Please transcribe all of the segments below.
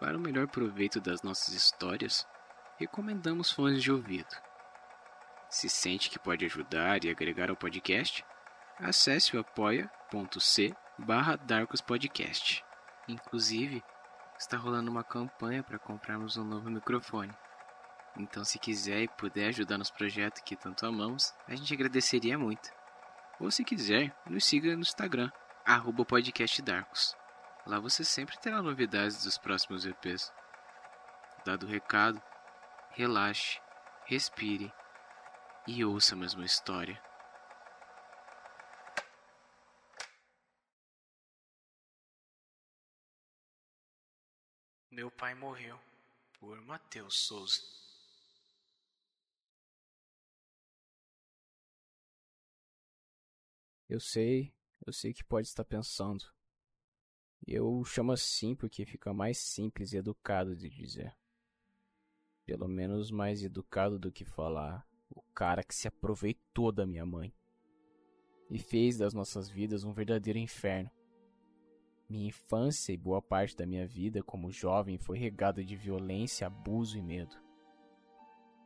Para o melhor proveito das nossas histórias, recomendamos fones de ouvido. Se sente que pode ajudar e agregar ao podcast, acesse o apoia.c barra. Inclusive, está rolando uma campanha para comprarmos um novo microfone. Então, se quiser e puder ajudar nos projetos que tanto amamos, a gente agradeceria muito. Ou se quiser, nos siga no Instagram, arroba podcastdarkos. Lá você sempre terá novidades dos próximos EPs. Dado o recado, relaxe, respire e ouça a mesma história. Meu pai morreu por Matheus Souza. Eu sei, eu sei que pode estar pensando. Eu chamo assim porque fica mais simples e educado de dizer. Pelo menos mais educado do que falar o cara que se aproveitou da minha mãe e fez das nossas vidas um verdadeiro inferno. Minha infância e boa parte da minha vida como jovem foi regada de violência, abuso e medo.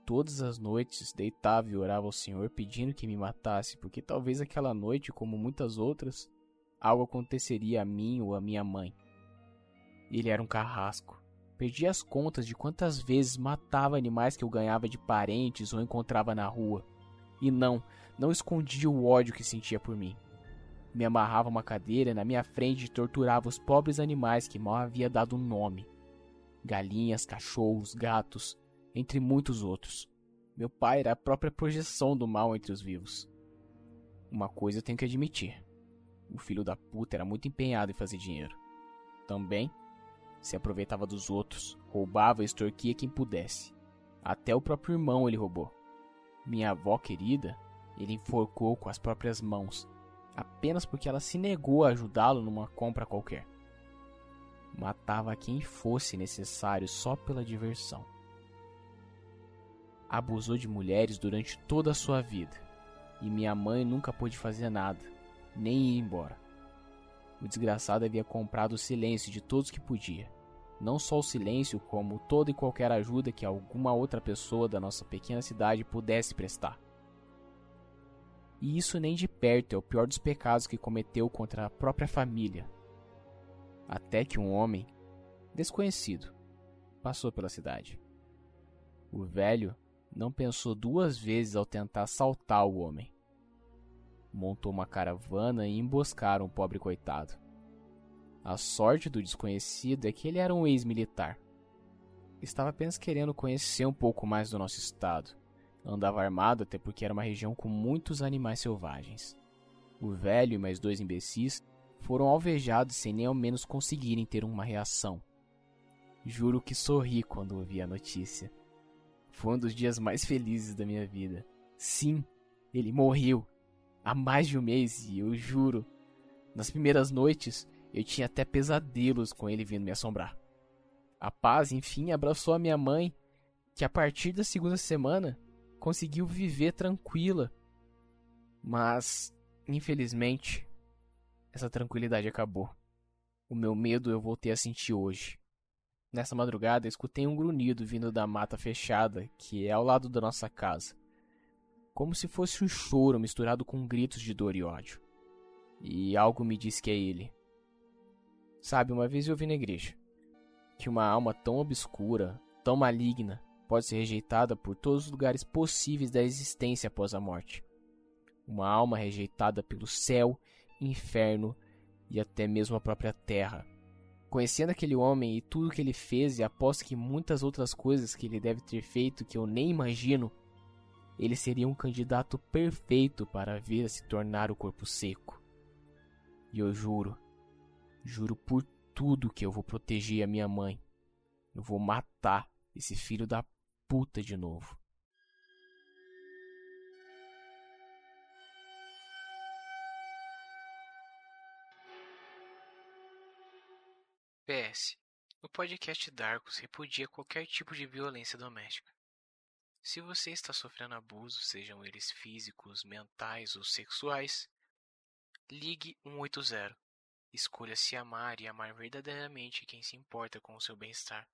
Todas as noites deitava e orava ao Senhor pedindo que me matasse, porque talvez aquela noite, como muitas outras, algo aconteceria a mim ou a minha mãe. Ele era um carrasco. Perdi as contas de quantas vezes matava animais que eu ganhava de parentes ou encontrava na rua. E não, não escondia o ódio que sentia por mim. Me amarrava uma cadeira na minha frente e torturava os pobres animais que mal havia dado um nome. Galinhas, cachorros, gatos, entre muitos outros. Meu pai era a própria projeção do mal entre os vivos. Uma coisa eu tenho que admitir. O filho da puta era muito empenhado em fazer dinheiro. Também se aproveitava dos outros, roubava e extorquia quem pudesse. Até o próprio irmão ele roubou. Minha avó querida, ele enforcou com as próprias mãos, apenas porque ela se negou a ajudá-lo numa compra qualquer. Matava quem fosse necessário só pela diversão abusou de mulheres durante toda a sua vida, e minha mãe nunca pôde fazer nada, nem ir embora. O desgraçado havia comprado o silêncio de todos que podia. Não só o silêncio, como toda e qualquer ajuda que alguma outra pessoa da nossa pequena cidade pudesse prestar. E isso nem de perto é o pior dos pecados que cometeu contra a própria família. Até que um homem, desconhecido, passou pela cidade. O velho não pensou duas vezes ao tentar assaltar o homem. Montou uma caravana e emboscaram o pobre coitado. A sorte do desconhecido é que ele era um ex-militar. Estava apenas querendo conhecer um pouco mais do nosso estado. Andava armado até porque era uma região com muitos animais selvagens. O velho e mais dois imbecis foram alvejados sem nem ao menos conseguirem ter uma reação. Juro que sorri quando ouvi a notícia. Foi um dos dias mais felizes da minha vida. Sim, ele morreu há mais de um mês e eu juro, nas primeiras noites eu tinha até pesadelos com ele vindo me assombrar. A paz, enfim, abraçou a minha mãe, que a partir da segunda semana conseguiu viver tranquila. Mas, infelizmente, essa tranquilidade acabou. O meu medo eu voltei a sentir hoje. Nessa madrugada, escutei um grunhido vindo da mata fechada, que é ao lado da nossa casa. Como se fosse um choro misturado com gritos de dor e ódio. E algo me disse que é ele. Sabe, uma vez eu vi na igreja que uma alma tão obscura, tão maligna, pode ser rejeitada por todos os lugares possíveis da existência após a morte. Uma alma rejeitada pelo céu, inferno e até mesmo a própria terra. Conhecendo aquele homem e tudo que ele fez, e aposto que muitas outras coisas que ele deve ter feito que eu nem imagino, ele seria um candidato perfeito para vir a se tornar o corpo seco. E eu juro, juro por tudo que eu vou proteger a minha mãe. Eu vou matar esse filho da puta de novo. PS. O podcast Darkus repudia qualquer tipo de violência doméstica. Se você está sofrendo abuso, sejam eles físicos, mentais ou sexuais, ligue 180. Escolha se amar e amar verdadeiramente quem se importa com o seu bem-estar.